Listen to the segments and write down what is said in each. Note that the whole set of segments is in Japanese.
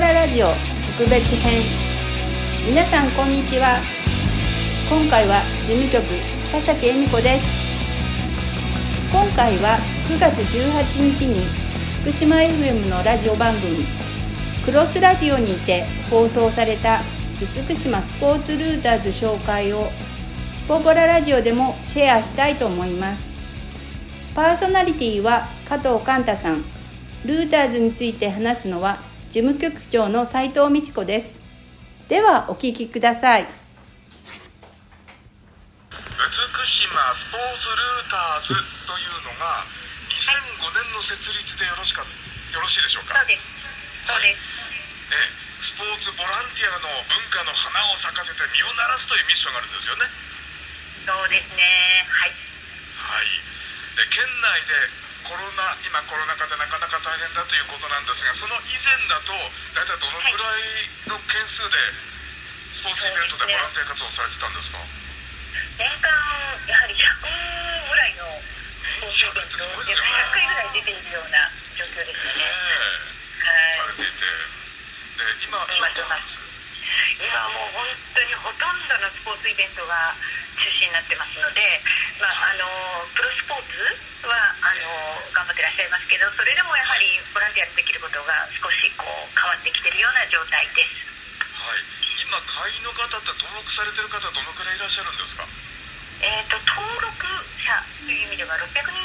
ララジオ特別編。皆さんこんにちは。今回は事務局田崎恵美子です。今回は9月18日に福島 FM のラジオ番組クロスラディオにて放送された美島スポーツルーターズ紹介をスポボララジオでもシェアしたいと思います。パーソナリティは加藤寛太さん。ルーターズについて話すのは事務局長の斉藤美智子ですではお聞きください美島スポーツルーターズというのが2005年の設立でよろしかよろしいでしょうか？そうです。そうです。ええスポーツボランティアの文化の花を咲かせて身を鳴らすというミッションがあるんですよねそうですね。はい。はいで県内でコロナ今コロナ禍でなかなか大変だということなんですがその以前だと大体どのくらいの件数でスポーツイベントでボランティア活動されてたんですか？年間やはり100ぐらいの年スポーツイベント100ってすごい100ですよね回ぐらい出ているような状況ですよね。はい。ええされていて。で今今どうなんです今はもう本当にほとんどのスポーツイベントが中止になってますので、まあ、あのプロスポーツはあのってらっしゃいますけどそれでもやはりボランティアできることが少しこう変わってきてるような状態です。はい。今会員の方って登録されてる方どのくらいいらっしゃるんですか？えー、と登録者という意味では600人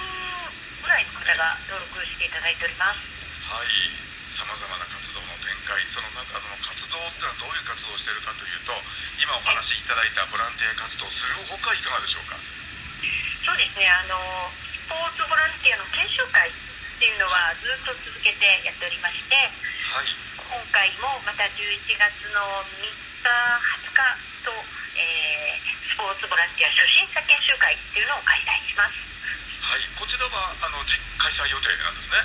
ぐらいの方が登録していただいております。はい。さまざまな活動の展開その中の活動ってのはどういう活動をしているかというと今お話しいただいたボランティア活動するほかいかがでしょうか？そうですね。あのスポーツボランティアの研っていうのはずっと続けてやっておりましてはい。今回もまた11月の3日20日と、えースポーツボランティア初心者研修会っていうのを開催します。はい。こちらはあの実開催予定なんですね。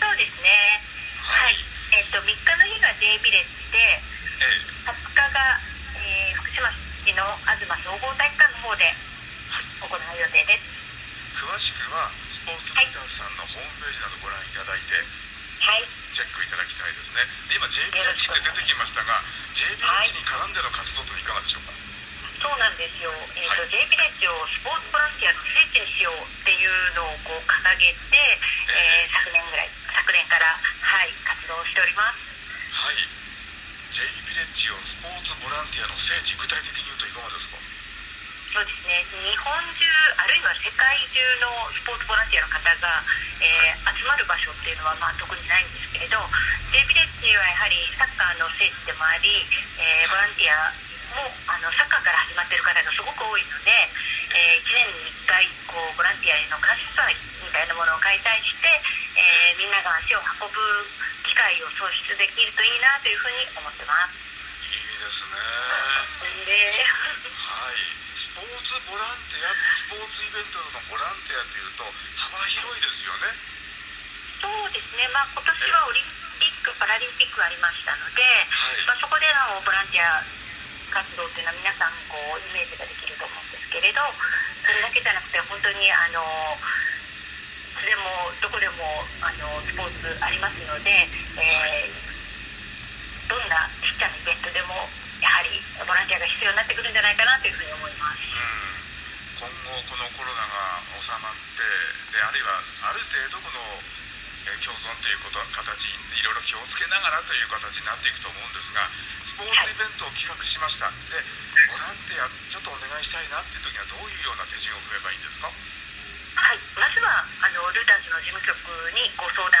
そうですね。はい、えっ、と3日の日が J ビレッジでええ。20日が、えー福島市の東総合体育館の方で行う予定です詳しくはスポーツリーダーズさんのホームページなどご覧いただいてはい。チェックいただきたいですね。で今 J ビレッジって出てきましたが J ビレッジに絡んでの活動というのはいかがでしょうか？そうなんですよ、えーとはい。レッジをスポーツボランティアの聖地にしようっていうのをこう掲げて、えー。昨年ぐらい昨年から、はい、活動しております。はい。J ビレッジをスポーツボランティアの聖地具体的に言うといかがですか？そうですね。日本中あるいは世界中のスポーツボランティアの方が、えー集まる場所っていうのは、まあ、特にないんですけれど J ビレッジはやはりサッカーの聖地でもあり、えーボランティアもあのサッカーから始まっている方がすごく多いので、え1年に1回こうボランティアへの感謝祭みたいなものを開催して、えーみんなが足を運ぶ機会を創出できるといいなというふうに思ってます。いいですね。ではい。スポーツボランティアスポーツイベントのボランティアというと幅広いですよね。そうですね、まあ、今年はオリンピック・パラリンピックがありましたので、はい。まあ、そこでのボランティア活動っていうのは皆さんこうイメージができると思うんですけれどそれだけじゃなくて本当にあのいつでもどこでもあのスポーツありますので、えーどんなちっちゃなイベントでもやはりが必要になってくるんじゃないかなというふうに思います。うん。今後このコロナが収まってであるいはある程度このえー共存ということ形にいろいろ気をつけながらという形になっていくと思うんですがスポーツイベントを企画しました。でボランティアちょっとお願いしたいなっていう時にはどういうような手順を踏めばいいんですか？はい、まずはあのルーターズの事務局にご相談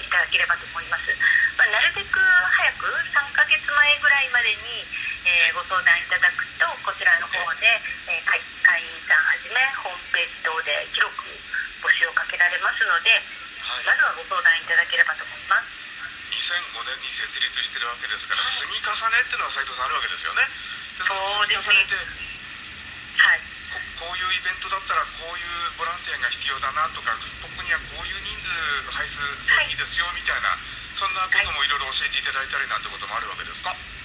いただければと思います。まあ、なるべく早く3ヶ月前ぐらいまでに、えーご相談いただくとこちらの方で、えー会会員さんはじめホームページ等で広く募集をかけられますのではい。まずはご相談いただければと思います。2005年に設立してるわけですから積み重ねっていうのは斉藤さんあるわけですよね。でそのそうですね。積み重ねてはい。ここういうイベントだったらこういうボランティアが必要だなとか僕にはこういう人数配数といいですよみたいな、そんなこともい。ろいろ教えていただいたりなんてこともあるわけですか？そう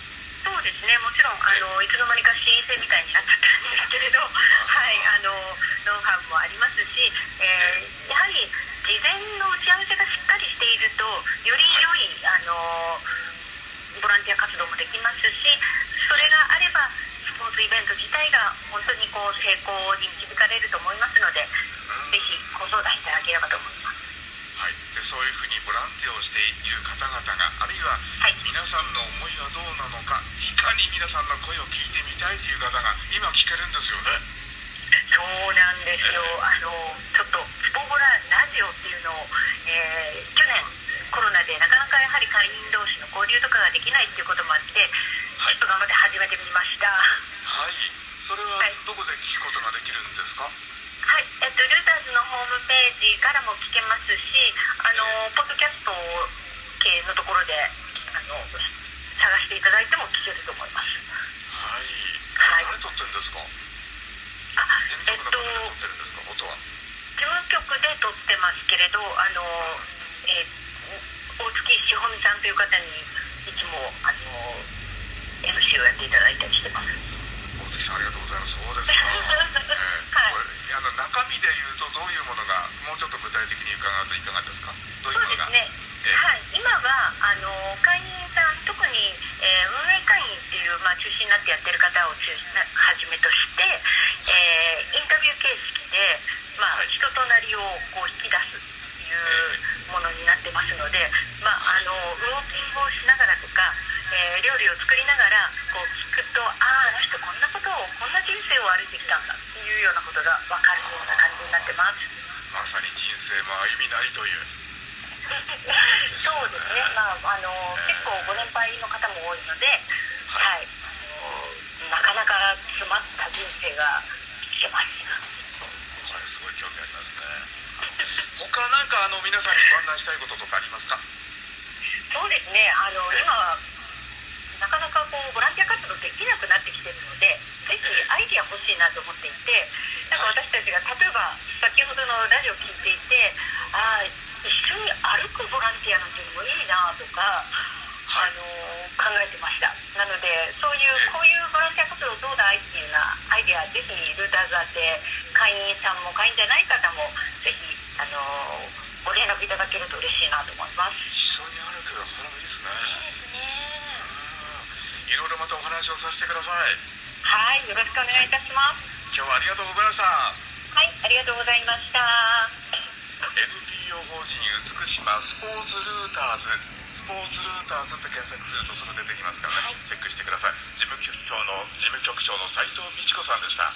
ですね、もちろんあのいつの間にか申請みたいになっちゃったんですけれど、はい、あのノウハウもありますし、えーやはり事前の打ち合わせがしっかりしていると、より良いあのボランティア活動もできますしそれがあればスポーツイベント自体が本当にこう成功に導かれると思いますので、ぜひご相談いただければと思います。そういうふうにボランティアをしている方々があるいははい。皆さんの思いはどうなのか直に皆さんの声を聞いてみたいという方が今聞けるんですよね。そうなんですよ、あのちょっとスポボララジオっていうのを、えー去年、コロナでなかなかやはり会員同士の交流とかができないっていうこともあって、はい。ちょっと頑張って始めてみました。はい。それははい。どこで聞くことができるんですか？はい、えっと、ルーターズのホームページからも聞けますし、ポッドキャスト系のところであの探していただいても聞けると思います。はい、はい。誰撮ってるんですか？あ事務えっと局の方で撮ってるんですか？音は。事務局で撮ってますけれど、あのえー大月しほみさんという方にいつもあの MC をやっていただいたりしてます。大月さんありがとうございます。そうですか、えーはいあの中身で言うとどういうものがもうちょっと具体的に伺うといかがですか？どういうものが？そうですね。ええはい、今はあの会員さん特に、えー運営会員っていうまあ中心になってやってる方をはじめとして、えーインタビュー形式でまあはい人となりをこう引き出すっていうものになってますので、まああのウォーキングをしながらとか。えー料理を作りながらこう聞くとあああの人こんなことをこんな人生を歩いてきたんだっていうようなことが分かるような感じになってます。まさに人生も歩みなりという。そうですね、まあ、あの結構ご年配の方も多いので、はい。あのなかなか詰まった人生が聞けます。これすごい興味ありますね。他なんかあの皆さんにご案内したいこととかありますか？そうですね、あの今、なかなかこうボランティア活動できなくなってきてるので、ぜひアイディア欲しいなと思っていて、なんか私たちが例えば先ほどのラジオ聞いていて、ああ、一緒に歩くボランティアなんていうのもいいなとか。あの考えてました。なのでそういうこういうボランティア活動どうだいっていうようなアイデアぜひルーターズ宛て会員さんも会員じゃない方もぜひあのご連絡いただけると嬉しいなと思います。一緒に歩くこれもいいですね。ですね。うん。いろいろまたお話をさせてください。はいよろしくお願いいたします今日はありがとうございました。はいありがとうございました。NPO 法人美島スポーツルーターズ。スポーツルーターズって検索するとすぐ出てきますからね、チェックしてください。事務局長の事務局長の斉藤美智子さんでした